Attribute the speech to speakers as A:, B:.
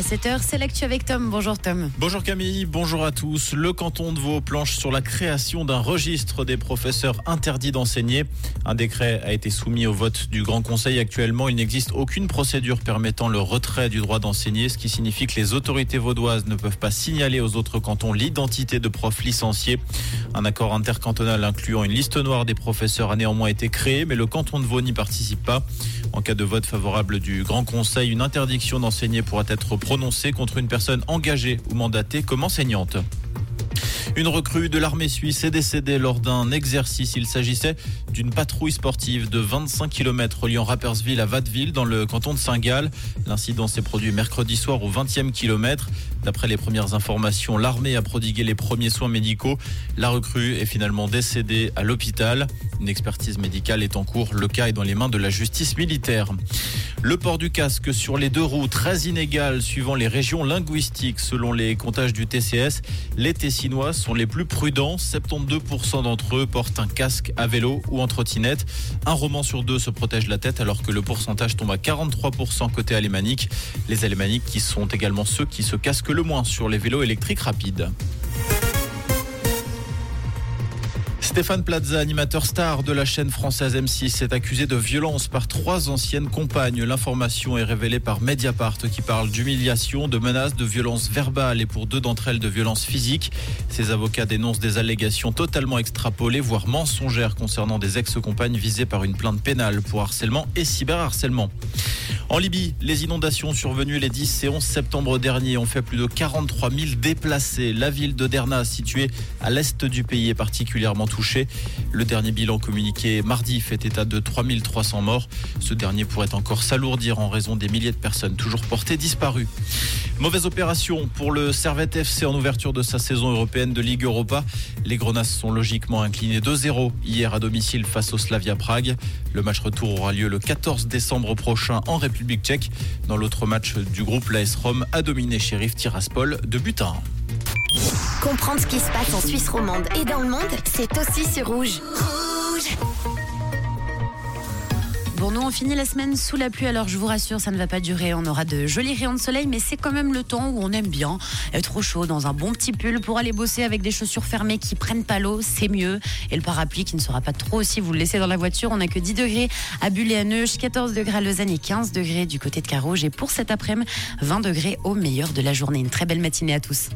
A: À 7h, c'est l'actu avec Tom. Bonjour Tom.
B: Bonjour Camille, bonjour à tous. Le canton de Vaud planche sur la création d'un registre des professeurs interdits d'enseigner. Un décret a été soumis au vote du Grand Conseil actuellement. Il n'existe aucune procédure permettant le retrait du droit d'enseigner, ce qui signifie que les autorités vaudoises ne peuvent pas signaler aux autres cantons l'identité de profs licenciés. Un accord intercantonal incluant une liste noire des professeurs a néanmoins été créé, mais le canton de Vaud n'y participe pas. En cas de vote favorable du Grand Conseil, une interdiction d'enseigner pourra être prononcée contre une personne engagée ou mandatée comme enseignante. Une recrue de l'armée suisse est décédée lors d'un exercice. Il s'agissait d'une patrouille sportive de 25 km reliant Rappersville à Watteville dans le canton de Saint-Gall. L'incident s'est produit mercredi soir au 20e kilomètre. D'après les premières informations, l'armée a prodigué les premiers soins médicaux. La recrue est finalement décédée à l'hôpital. Une expertise médicale est en cours. Le cas est dans les mains de la justice militaire. Le port du casque sur les deux roues, très inégal suivant les régions linguistiques. Selon les comptages du TCS, les Tessinois sont les plus prudents. 72% d'entre eux portent un casque à vélo ou en trottinette. Un roman sur deux se protège la tête alors que le pourcentage tombe à 43% côté alémanique. Les alémaniques qui sont également ceux qui se casquent le moins sur les vélos électriques rapides. Stéphane Plaza, animateur star de la chaîne française M6, est accusé de violence par trois anciennes compagnes. L'information est révélée par Mediapart qui parle d'humiliation, de menaces, de violence verbale et pour deux d'entre elles de violence physique. Ses avocats dénoncent des allégations totalement extrapolées, voire mensongères concernant des ex-compagnes visées par une plainte pénale pour harcèlement et cyberharcèlement. En Libye, les inondations survenues les 10 et 11 septembre dernier ont fait plus de 43 000 déplacés. La ville de Derna, située à l'est du pays, est particulièrement touchée. Le dernier bilan communiqué mardi fait état de 3300 morts. Ce dernier pourrait encore s'alourdir en raison des milliers de personnes toujours portées disparues. Mauvaise opération pour le Servette FC en ouverture de sa saison européenne de Ligue Europa. Les Grenas sont logiquement inclinés 2-0 hier à domicile face au Slavia Prague. Le match retour aura lieu le 14 décembre prochain en République Dans l'autre match du groupe, l'AS Rome a dominé Sheriff Tiraspol de but 1.
C: Comprendre ce qui se passe en Suisse romande et dans le monde, c'est aussi sur. Rouge
A: Bon, nous, on finit la semaine sous la pluie, alors je vous rassure, ça ne va pas durer. On aura de jolis rayons de soleil, mais c'est quand même le temps où on aime bien être au chaud dans un bon petit pull pour aller bosser avec des chaussures fermées qui prennent pas l'eau, c'est mieux. Et le parapluie qui ne sera pas trop aussi, vous le laissez dans la voiture. On n'a que 10 degrés à Bulle et à Neuch, 14 degrés à Lausanne et 15 degrés du côté de Carouge. Et pour cet après-midi, 20 degrés au meilleur de la journée. Une très belle matinée à tous.